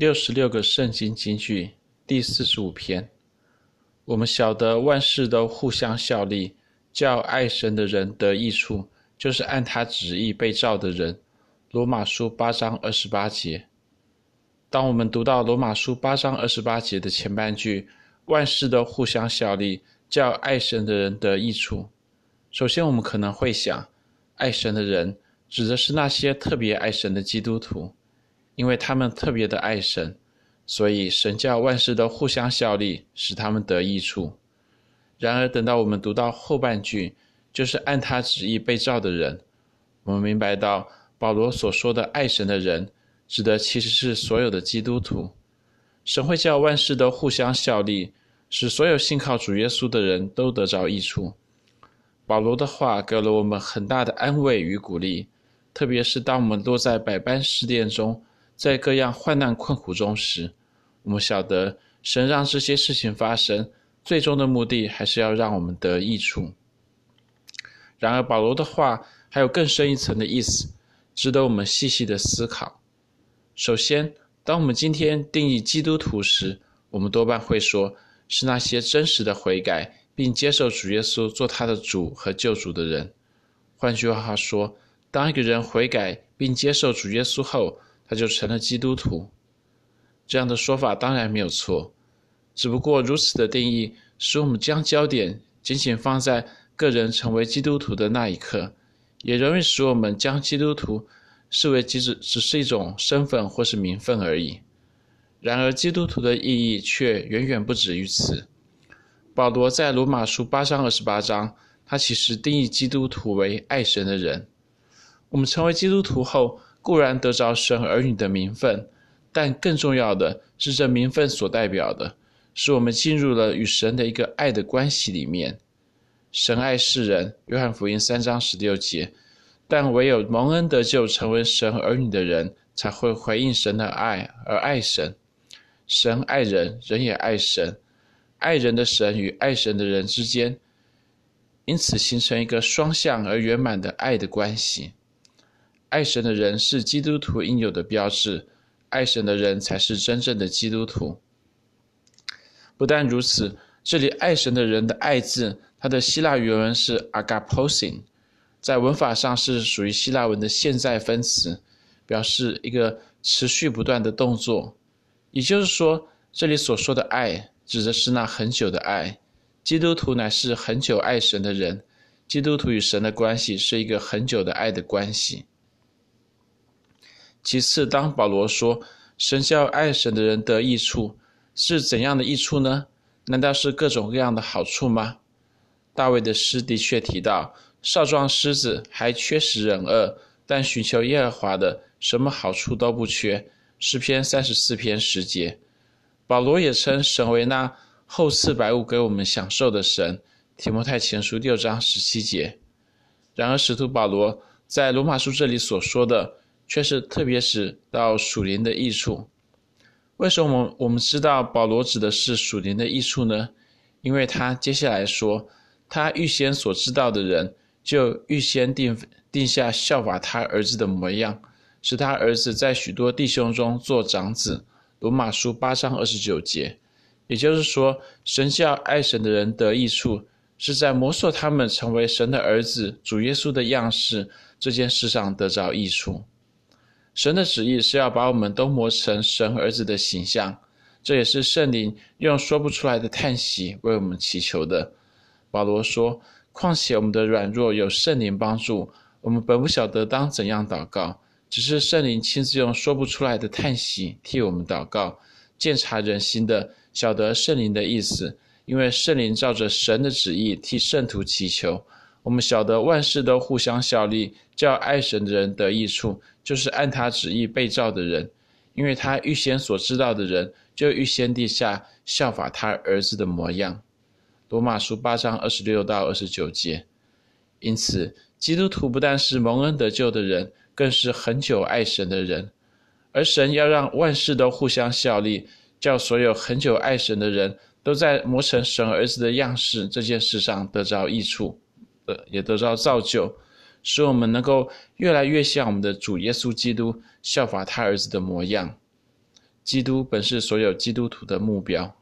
六十六个圣经金句，第四十五篇。我们晓得万事都互相效力，叫爱神的人得益处，就是按他旨意被召的人。罗马书八章二十八节。当我们读到罗马书八章二十八节的前半句，万事都互相效力，叫爱神的人得益处。首先，我们可能会想，爱神的人指的是那些特别爱神的基督徒。因为他们特别的爱神，所以神叫万事都互相效力，使他们得益处。然而，等到我们读到后半句，就是按他旨意被召的人，我们明白到保罗所说的爱神的人，指的其实是所有的基督徒。神会叫万事都互相效力，使所有信靠主耶稣的人都得着益处。保罗的话给了我们很大的安慰与鼓励，特别是当我们落在百般试炼中。在各样患难困苦中时，我们晓得神让这些事情发生，最终的目的还是要让我们得益处。然而，保罗的话还有更深一层的意思，值得我们细细的思考。首先，当我们今天定义基督徒时，我们多半会说是那些真实的悔改，并接受主耶稣做他的主和救主的人。换句话说，当一个人悔改并接受主耶稣后，他就成了基督徒，这样的说法当然没有错，只不过如此的定义使我们将焦点仅仅放在个人成为基督徒的那一刻，也容易使我们将基督徒视为只只是一种身份或是名分而已。然而，基督徒的意义却远远不止于此。保罗在罗马书八章二十八章，他其实定义基督徒为爱神的人。我们成为基督徒后，固然得着神儿女的名分，但更重要的是，这名分所代表的，是我们进入了与神的一个爱的关系里面。神爱世人，约翰福音三章十六节，但唯有蒙恩得救、成为神儿女的人，才会回应神的爱而爱神。神爱人，人也爱神，爱人的神与爱神的人之间，因此形成一个双向而圆满的爱的关系。爱神的人是基督徒应有的标志，爱神的人才是真正的基督徒。不但如此，这里“爱神的人”的“爱”字，它的希腊原文是 agaposin，在文法上是属于希腊文的现在分词，表示一个持续不断的动作。也就是说，这里所说的“爱”指的是那很久的爱。基督徒乃是很久爱神的人，基督徒与神的关系是一个很久的爱的关系。其次，当保罗说“神叫爱神的人得益处”，是怎样的益处呢？难道是各种各样的好处吗？大卫的诗的确提到：“少壮狮子还缺食忍饿，但寻求耶和华的，什么好处都不缺。”诗篇三十四篇十节。保罗也称神为那厚赐百物给我们享受的神。提摩太前书六章十七节。然而，使徒保罗在罗马书这里所说的，却是特别指到属灵的益处。为什么我们我们知道保罗指的是属灵的益处呢？因为他接下来说，他预先所知道的人，就预先定定下效法他儿子的模样，使他儿子在许多弟兄中做长子。罗马书八章二十九节。也就是说，神叫爱神的人得益处，是在模塑他们成为神的儿子、主耶稣的样式这件事上得着益处。神的旨意是要把我们都磨成神儿子的形象，这也是圣灵用说不出来的叹息为我们祈求的。保罗说：“况且我们的软弱有圣灵帮助，我们本不晓得当怎样祷告，只是圣灵亲自用说不出来的叹息替我们祷告。鉴察人心的，晓得圣灵的意思，因为圣灵照着神的旨意替圣徒祈求。我们晓得万事都互相效力，叫爱神的人得益处。”就是按他旨意被造的人，因为他预先所知道的人，就预先地下效法他儿子的模样。罗马书八章二十六到二十九节。因此，基督徒不但是蒙恩得救的人，更是很久爱神的人。而神要让万事都互相效力，叫所有很久爱神的人都在磨成神儿子的样式这件事上得着益处，也得到造就。使我们能够越来越像我们的主耶稣基督，效法他儿子的模样。基督本是所有基督徒的目标。